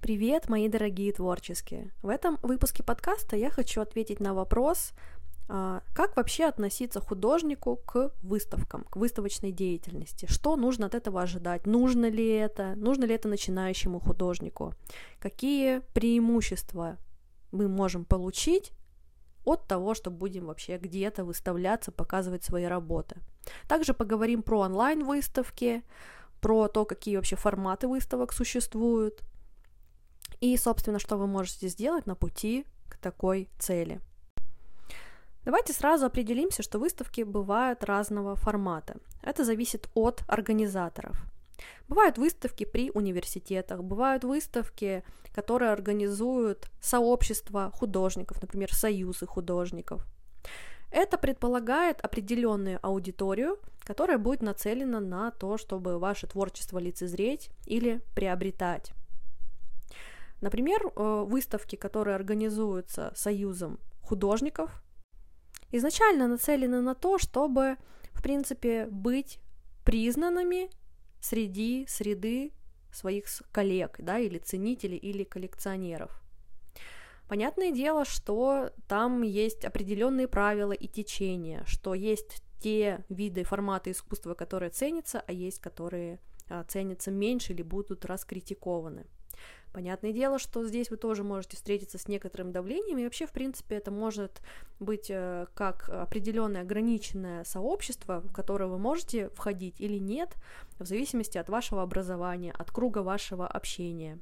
Привет, мои дорогие творческие! В этом выпуске подкаста я хочу ответить на вопрос, а, как вообще относиться художнику к выставкам, к выставочной деятельности? Что нужно от этого ожидать? Нужно ли это? Нужно ли это начинающему художнику? Какие преимущества мы можем получить от того, что будем вообще где-то выставляться, показывать свои работы? Также поговорим про онлайн-выставки, про то, какие вообще форматы выставок существуют, и, собственно, что вы можете сделать на пути к такой цели. Давайте сразу определимся, что выставки бывают разного формата. Это зависит от организаторов. Бывают выставки при университетах, бывают выставки, которые организуют сообщества художников, например, союзы художников. Это предполагает определенную аудиторию, которая будет нацелена на то, чтобы ваше творчество лицезреть или приобретать. Например, э, выставки, которые организуются союзом художников, изначально нацелены на то, чтобы, в принципе, быть признанными среди среды своих коллег, да, или ценителей, или коллекционеров. Понятное дело, что там есть определенные правила и течения, что есть те виды, форматы искусства, которые ценятся, а есть, которые а, ценятся меньше или будут раскритикованы. Понятное дело, что здесь вы тоже можете встретиться с некоторым давлением, и вообще, в принципе, это может быть э, как определенное ограниченное сообщество, в которое вы можете входить или нет, в зависимости от вашего образования, от круга вашего общения.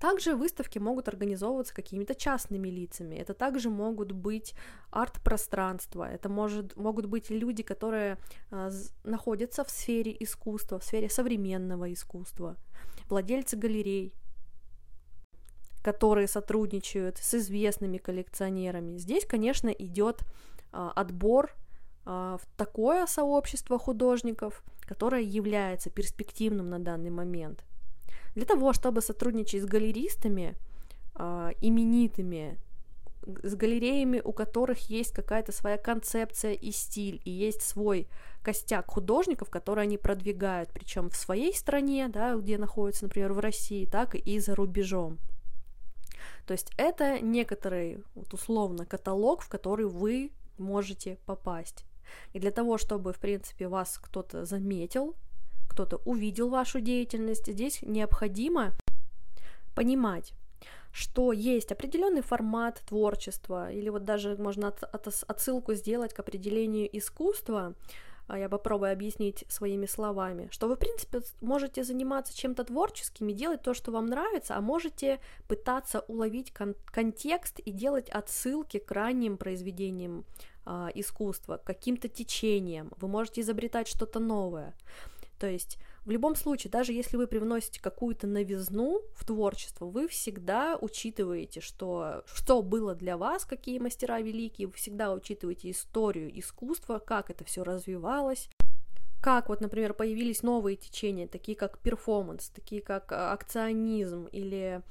Также выставки могут организовываться какими-то частными лицами. Это также могут быть арт-пространства. Это может, могут быть люди, которые э, находятся в сфере искусства, в сфере современного искусства владельцы галерей, которые сотрудничают с известными коллекционерами. Здесь, конечно, идет а, отбор а, в такое сообщество художников, которое является перспективным на данный момент. Для того, чтобы сотрудничать с галеристами, а, именитыми, с галереями, у которых есть какая-то своя концепция и стиль, и есть свой костяк художников, которые они продвигают, причем в своей стране, да, где находятся, например, в России, так и за рубежом. То есть это некоторый, вот условно, каталог, в который вы можете попасть. И для того, чтобы, в принципе, вас кто-то заметил, кто-то увидел вашу деятельность, здесь необходимо понимать, что есть определенный формат творчества, или вот даже можно от, от, отсылку сделать к определению искусства, а я попробую объяснить своими словами, что вы, в принципе, можете заниматься чем-то творческим и делать то, что вам нравится, а можете пытаться уловить кон- контекст и делать отсылки к ранним произведениям э, искусства, к каким-то течениям. Вы можете изобретать что-то новое. То есть в любом случае, даже если вы привносите какую-то новизну в творчество, вы всегда учитываете, что, что было для вас, какие мастера великие, вы всегда учитываете историю искусства, как это все развивалось, как вот, например, появились новые течения, такие как перформанс, такие как а, акционизм или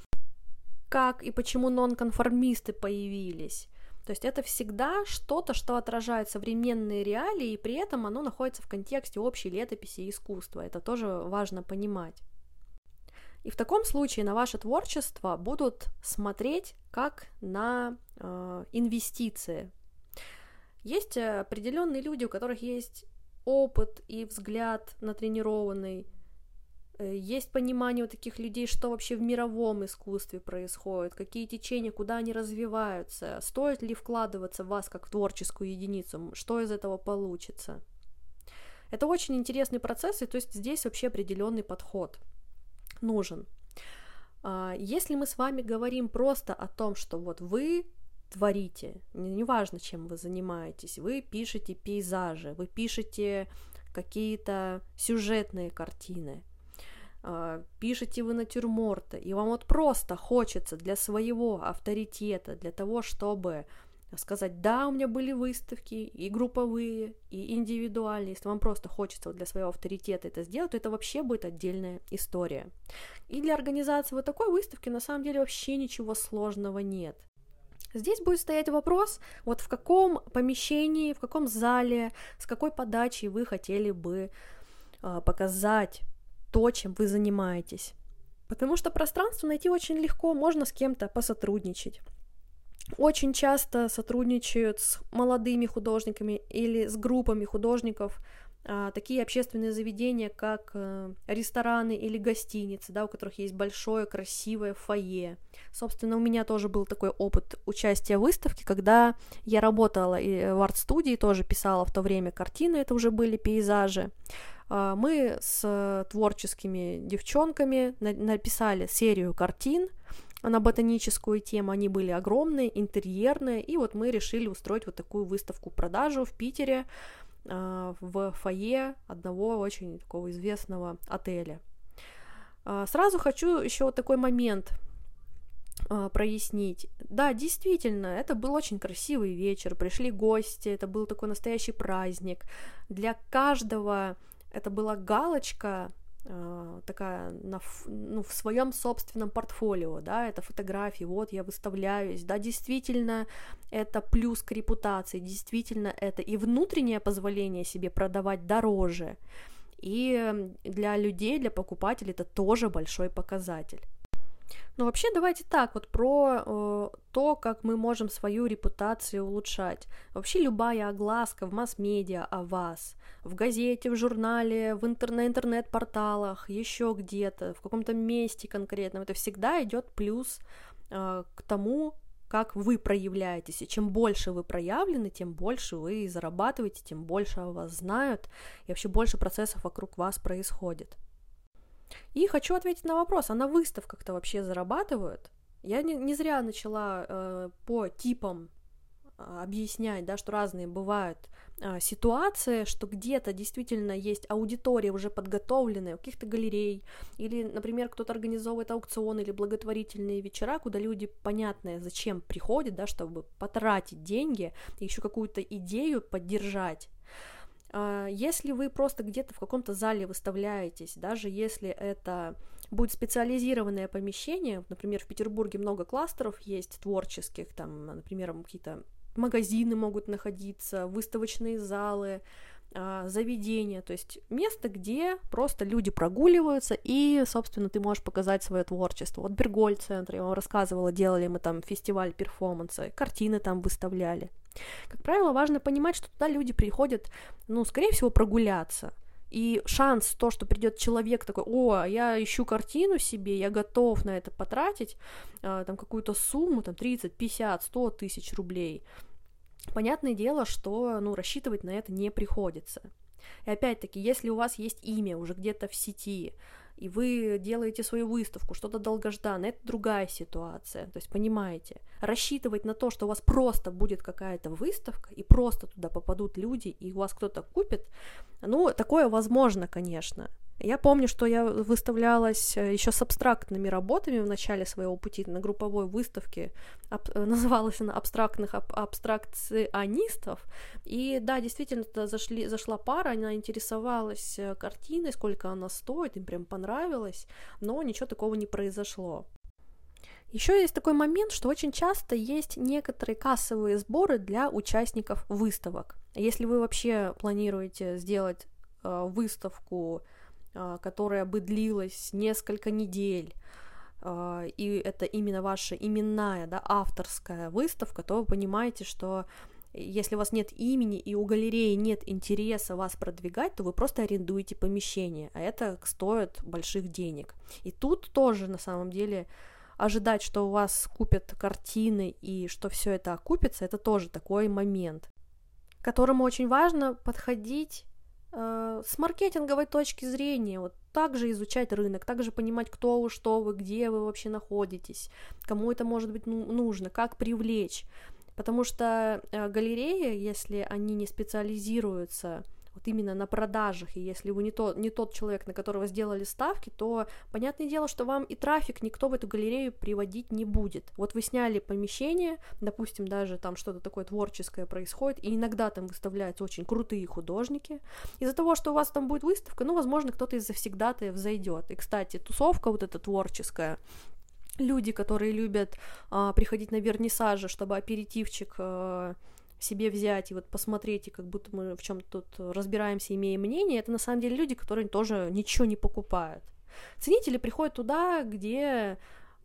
как и почему нонконформисты появились. То есть это всегда что-то, что отражает современные реалии, и при этом оно находится в контексте общей летописи искусства. Это тоже важно понимать. И в таком случае на ваше творчество будут смотреть как на э, инвестиции. Есть определенные люди, у которых есть опыт и взгляд натренированный, Э, есть понимание у таких людей, что вообще в мировом искусстве происходит, какие течения, куда они развиваются, стоит ли вкладываться в вас как в творческую единицу, что из этого получится. Это очень интересный процесс, и то есть здесь вообще определенный подход нужен. А, если мы с вами говорим просто о том, что вот вы творите, неважно, чем вы занимаетесь, вы пишете пейзажи, вы пишете какие-то сюжетные картины, пишете вы натюрморты, и вам вот просто хочется для своего авторитета, для того, чтобы сказать, да, у меня были выставки и групповые, и индивидуальные, если вам просто хочется для своего авторитета это сделать, то это вообще будет отдельная история. И для организации вот такой выставки на самом деле вообще ничего сложного нет. Здесь будет стоять вопрос, вот в каком помещении, в каком зале, с какой подачей вы хотели бы э, показать то, чем вы занимаетесь. Потому что пространство найти очень легко, можно с кем-то посотрудничать. Очень часто сотрудничают с молодыми художниками или с группами художников такие общественные заведения, как э, рестораны или гостиницы, да, у которых есть большое красивое фойе. Собственно, у меня тоже был такой опыт участия в выставке, когда я работала в арт-студии, тоже писала в то время картины, это уже были пейзажи. А, мы с творческими девчонками написали серию картин на ботаническую тему, они были огромные, интерьерные, и вот мы решили устроить вот такую выставку-продажу в Питере а, в фойе одного очень такого известного отеля. А, сразу хочу еще вот такой момент прояснить. Да, действительно, это был очень красивый вечер, пришли гости, это был такой настоящий праздник. Для каждого это была галочка такая на, ну, в своем собственном портфолио, да, это фотографии, вот я выставляюсь, да, действительно это плюс к репутации, действительно это и внутреннее позволение себе продавать дороже, и для людей, для покупателей это тоже большой показатель. Но вообще давайте так вот про э, то, как мы можем свою репутацию улучшать. Вообще любая огласка в масс-медиа о вас, в газете, в журнале, в интер- на интернет-порталах, еще где-то, в каком-то месте конкретном, это всегда идет плюс э, к тому, как вы проявляетесь. И чем больше вы проявлены, тем больше вы зарабатываете, тем больше о вас знают, и вообще больше процессов вокруг вас происходит. И хочу ответить на вопрос, а на выставках-то вообще зарабатывают? Я не, не зря начала э, по типам э, объяснять, да, что разные бывают э, ситуации, что где-то действительно есть аудитория уже подготовленная, у каких-то галерей, или, например, кто-то организовывает аукционы или благотворительные вечера, куда люди, понятно, зачем приходят, да, чтобы потратить деньги, еще какую-то идею поддержать, а, если вы просто где-то в каком-то зале выставляетесь, даже если это будет специализированное помещение, например, в Петербурге много кластеров есть творческих, там, например, какие-то магазины могут находиться, выставочные залы, а, заведения, то есть место, где просто люди прогуливаются, и, собственно, ты можешь показать свое творчество. Вот Берголь-центр, я вам рассказывала, делали мы там фестиваль перформанса, картины там выставляли. Как правило, важно понимать, что туда люди приходят, ну, скорее всего, прогуляться. И шанс то, что придет человек такой, о, я ищу картину себе, я готов на это потратить, э, там какую-то сумму, там 30, 50, 100 тысяч рублей. Понятное дело, что, ну, рассчитывать на это не приходится. И опять-таки, если у вас есть имя уже где-то в сети, и вы делаете свою выставку, что-то долгожданное, это другая ситуация. То есть, понимаете, рассчитывать на то, что у вас просто будет какая-то выставка, и просто туда попадут люди, и у вас кто-то купит, ну, такое возможно, конечно. Я помню, что я выставлялась э, еще с абстрактными работами в начале своего пути на групповой выставке, аб- э, называлась она «Абстрактных аб- абстракционистов», и да, действительно, туда зашли, зашла пара, она интересовалась э, картиной, сколько она стоит, им прям понравилось, но ничего такого не произошло. Еще есть такой момент, что очень часто есть некоторые кассовые сборы для участников выставок. Если вы вообще планируете сделать выставку которая бы длилась несколько недель, а, и это именно ваша именная, да, авторская выставка, то вы понимаете, что если у вас нет имени и у галереи нет интереса вас продвигать, то вы просто арендуете помещение, а это стоит больших денег. И тут тоже на самом деле ожидать, что у вас купят картины и что все это окупится, это тоже такой момент, к которому очень важно подходить с маркетинговой точки зрения, вот также изучать рынок, также понимать, кто вы, что вы, где вы вообще находитесь, кому это может быть ну, нужно, как привлечь. Потому что э, галереи, если они не специализируются вот именно на продажах, и если вы не, то, не тот человек, на которого сделали ставки, то понятное дело, что вам и трафик никто в эту галерею приводить не будет. Вот вы сняли помещение, допустим, даже там что-то такое творческое происходит, и иногда там выставляются очень крутые художники. Из-за того, что у вас там будет выставка, ну, возможно, кто-то из завсегдатаев зайдет. И, кстати, тусовка вот эта творческая, люди, которые любят а, приходить на вернисажи, чтобы аперитивчик а, себе взять и вот посмотреть, и как будто мы в чем тут разбираемся, имеем мнение, это на самом деле люди, которые тоже ничего не покупают. Ценители приходят туда, где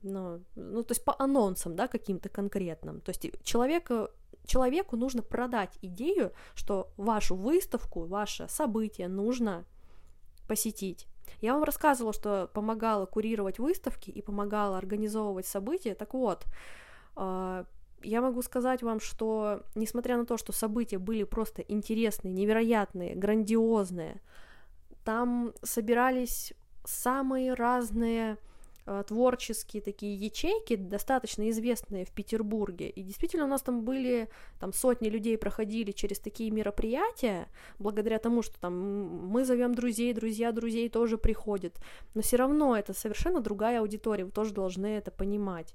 ну, ну, то есть по анонсам, да, каким-то конкретным. То есть человеку, человеку нужно продать идею, что вашу выставку, ваше событие нужно посетить. Я вам рассказывала, что помогала курировать выставки и помогала организовывать события. Так вот, а, я могу сказать вам, что несмотря на то, что события были просто интересные, невероятные, грандиозные, там собирались самые разные Э, творческие такие ячейки, достаточно известные в Петербурге. И действительно у нас там были, там сотни людей проходили через такие мероприятия, благодаря тому, что там мы зовем друзей, друзья друзей тоже приходят. Но все равно это совершенно другая аудитория, вы тоже должны это понимать,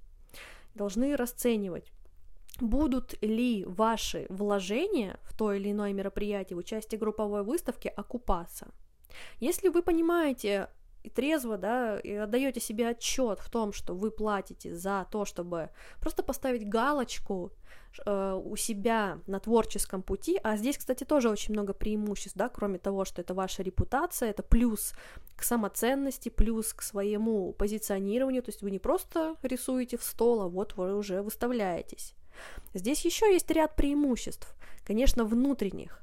должны расценивать. Будут ли ваши вложения в то или иное мероприятие, в участие групповой выставки окупаться? Если вы понимаете и трезво, да, и отдаете себе отчет в том, что вы платите за то, чтобы просто поставить галочку э, у себя на творческом пути, а здесь, кстати, тоже очень много преимуществ, да, кроме того, что это ваша репутация, это плюс к самоценности, плюс к своему позиционированию, то есть вы не просто рисуете в стол, а вот вы уже выставляетесь. Здесь еще есть ряд преимуществ, конечно, внутренних.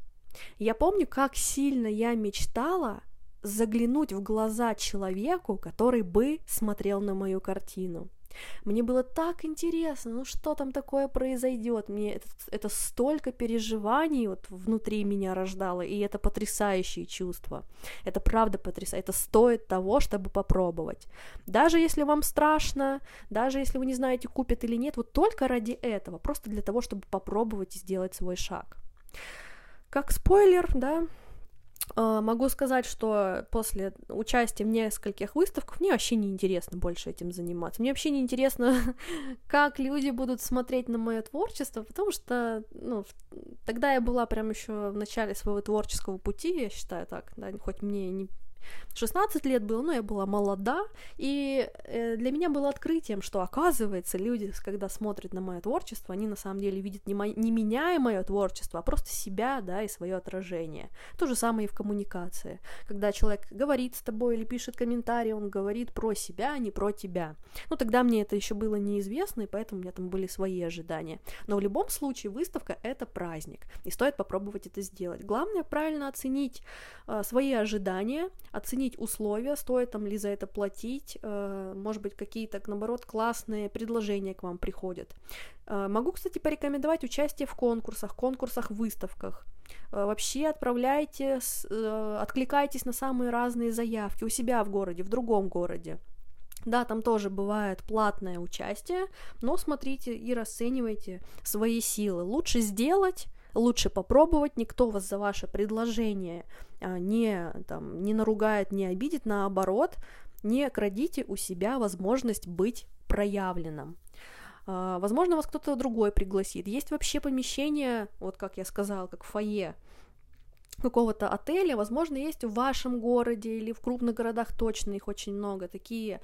Я помню, как сильно я мечтала заглянуть в глаза человеку, который бы смотрел на мою картину. Мне было так интересно, ну что там такое произойдет. Мне это, это столько переживаний вот внутри меня рождало, и это потрясающее чувство. Это правда потрясающе. Это стоит того, чтобы попробовать. Даже если вам страшно, даже если вы не знаете, купят или нет, вот только ради этого, просто для того, чтобы попробовать и сделать свой шаг. Как спойлер, да, могу сказать, что после участия в нескольких выставках мне вообще не интересно больше этим заниматься. Мне вообще не интересно, как люди будут смотреть на мое творчество, потому что, ну, тогда я была прям еще в начале своего творческого пути, я считаю так, да, хоть мне не 16 лет было, но я была молода, и э, для меня было открытием, что оказывается люди, когда смотрят на мое творчество, они на самом деле видят не, мо- не меня и мое творчество, а просто себя, да, и свое отражение. То же самое и в коммуникации. Когда человек говорит с тобой или пишет комментарий, он говорит про себя, а не про тебя. Ну, тогда мне это еще было неизвестно, и поэтому у меня там были свои ожидания. Но в любом случае выставка — это праздник, и стоит попробовать это сделать. Главное правильно оценить э, свои ожидания, оценить условия, стоит там ли за это платить, э, может быть, какие-то, наоборот, классные предложения к вам приходят. Э, могу, кстати, порекомендовать участие в конкурсах, конкурсах, выставках. Э, вообще отправляйте, откликайтесь на самые разные заявки у себя в городе, в другом городе. Да, там тоже бывает платное участие, но смотрите и расценивайте свои силы. Лучше сделать, лучше попробовать, никто вас за ваше предложение а, не, там, не наругает, не обидит, наоборот, не крадите у себя возможность быть проявленным. А, возможно, вас кто-то другой пригласит. Есть вообще помещение, вот как я сказала, как фойе, какого-то отеля, возможно, есть в вашем городе или в крупных городах точно их очень много, такие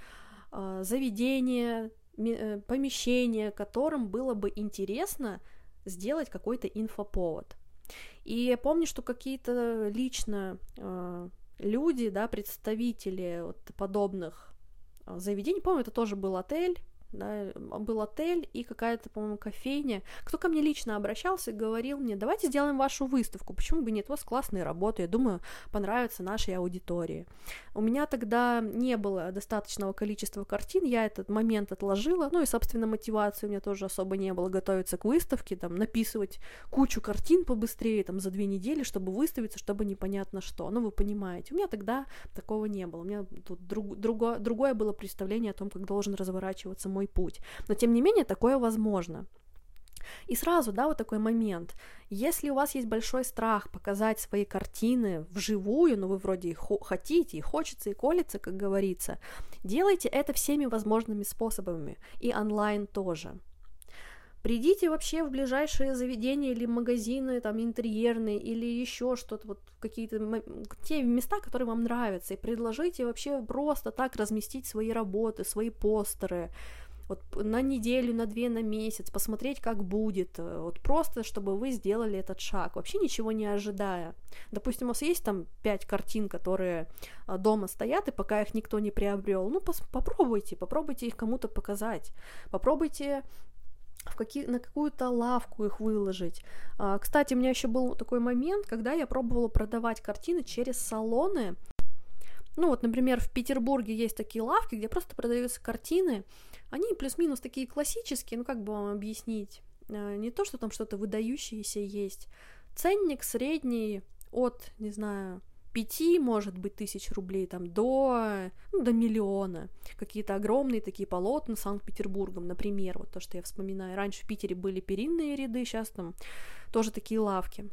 э, заведения, э, помещения, которым было бы интересно сделать какой-то инфоповод. И помню, что какие-то лично э, люди, да, представители вот подобных э, заведений, помню, это тоже был отель, да, был отель и какая-то, по-моему, кофейня. Кто ко мне лично обращался и говорил мне, давайте сделаем вашу выставку, почему бы нет, у вас классные работы, я думаю, понравится нашей аудитории. У меня тогда не было достаточного количества картин, я этот момент отложила, ну и, собственно, мотивации у меня тоже особо не было готовиться к выставке, там, написывать кучу картин побыстрее, там, за две недели, чтобы выставиться, чтобы непонятно что, ну, вы понимаете, у меня тогда такого не было, у меня тут друг, друго, другое было представление о том, как должен разворачиваться мой путь. Но тем не менее такое возможно. И сразу, да, вот такой момент. Если у вас есть большой страх показать свои картины вживую, но вы вроде их хотите, и хочется, и колется, как говорится, делайте это всеми возможными способами, и онлайн тоже. Придите вообще в ближайшие заведения или магазины, там, интерьерные, или еще что-то, вот какие-то те места, которые вам нравятся, и предложите вообще просто так разместить свои работы, свои постеры, вот на неделю, на две, на месяц, посмотреть, как будет, э, вот просто, чтобы вы сделали этот шаг, вообще ничего не ожидая. Допустим, у вас есть там пять картин, которые а, дома стоят, и пока их никто не приобрел, ну, пос- попробуйте, попробуйте их кому-то показать, попробуйте в какие, на какую-то лавку их выложить. А, кстати, у меня еще был такой момент, когда я пробовала продавать картины через салоны. Ну вот, например, в Петербурге есть такие лавки, где просто продаются картины, они плюс-минус такие классические, ну как бы вам объяснить, э, не то, что там что-то выдающееся есть. Ценник средний от, не знаю, пяти, может быть, тысяч рублей там до, ну, до миллиона. Какие-то огромные такие полотна Санкт-Петербургом, например, вот то, что я вспоминаю. Раньше в Питере были перинные ряды, сейчас там тоже такие лавки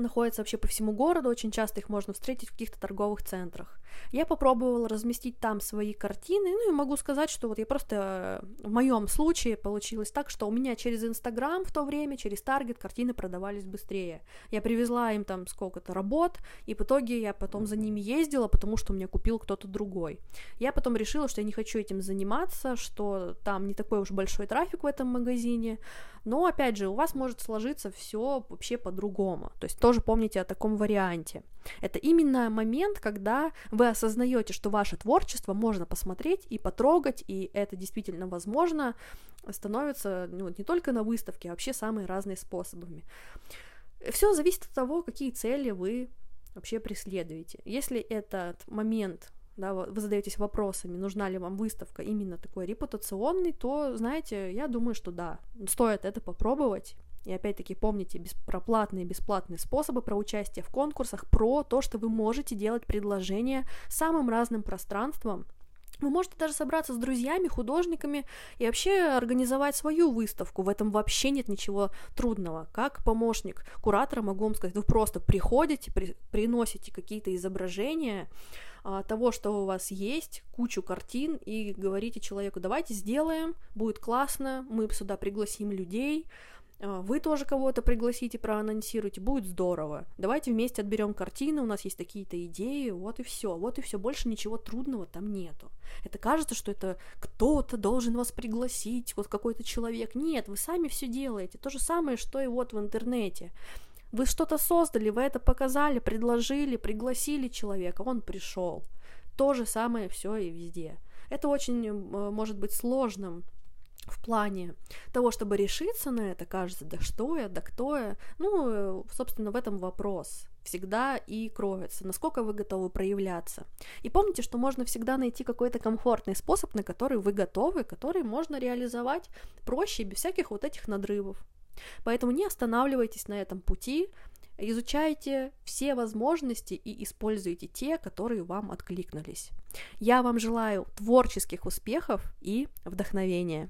находятся вообще по всему городу, очень часто их можно встретить в каких-то торговых центрах. Я попробовала разместить там свои картины, ну и могу сказать, что вот я просто э, в моем случае получилось так, что у меня через Инстаграм в то время, через Таргет картины продавались быстрее. Я привезла им там сколько-то работ, и в итоге я потом за ними ездила, потому что у меня купил кто-то другой. Я потом решила, что я не хочу этим заниматься, что там не такой уж большой трафик в этом магазине, но опять же, у вас может сложиться все вообще по-другому. То есть тоже помните о таком варианте. Это именно момент, когда вы осознаете, что ваше творчество можно посмотреть и потрогать, и это действительно возможно, становится ну, не только на выставке, а вообще самые разные способами. Все зависит от того, какие цели вы вообще преследуете. Если этот момент да, вы задаетесь вопросами, нужна ли вам выставка именно такой репутационный, то, знаете, я думаю, что да, стоит это попробовать, и опять-таки помните беспроплатные и бесплатные способы про участие в конкурсах, про то, что вы можете делать предложения самым разным пространствам. Вы можете даже собраться с друзьями, художниками и вообще организовать свою выставку. В этом вообще нет ничего трудного. Как помощник куратора могу вам сказать, вы просто приходите, при, приносите какие-то изображения а, того, что у вас есть, кучу картин и говорите человеку, давайте сделаем, будет классно, мы сюда пригласим людей, вы тоже кого-то пригласите, проанонсируйте, будет здорово. Давайте вместе отберем картины, у нас есть такие-то идеи, вот и все, вот и все, больше ничего трудного там нету. Это кажется, что это кто-то должен вас пригласить, вот какой-то человек. Нет, вы сами все делаете. То же самое, что и вот в интернете. Вы что-то создали, вы это показали, предложили, пригласили человека, он пришел. То же самое все и везде. Это очень может быть сложным в плане того, чтобы решиться на это, кажется, да что я, да кто я. Ну, собственно, в этом вопрос всегда и кроется, насколько вы готовы проявляться. И помните, что можно всегда найти какой-то комфортный способ, на который вы готовы, который можно реализовать проще, без всяких вот этих надрывов. Поэтому не останавливайтесь на этом пути, изучайте все возможности и используйте те, которые вам откликнулись. Я вам желаю творческих успехов и вдохновения.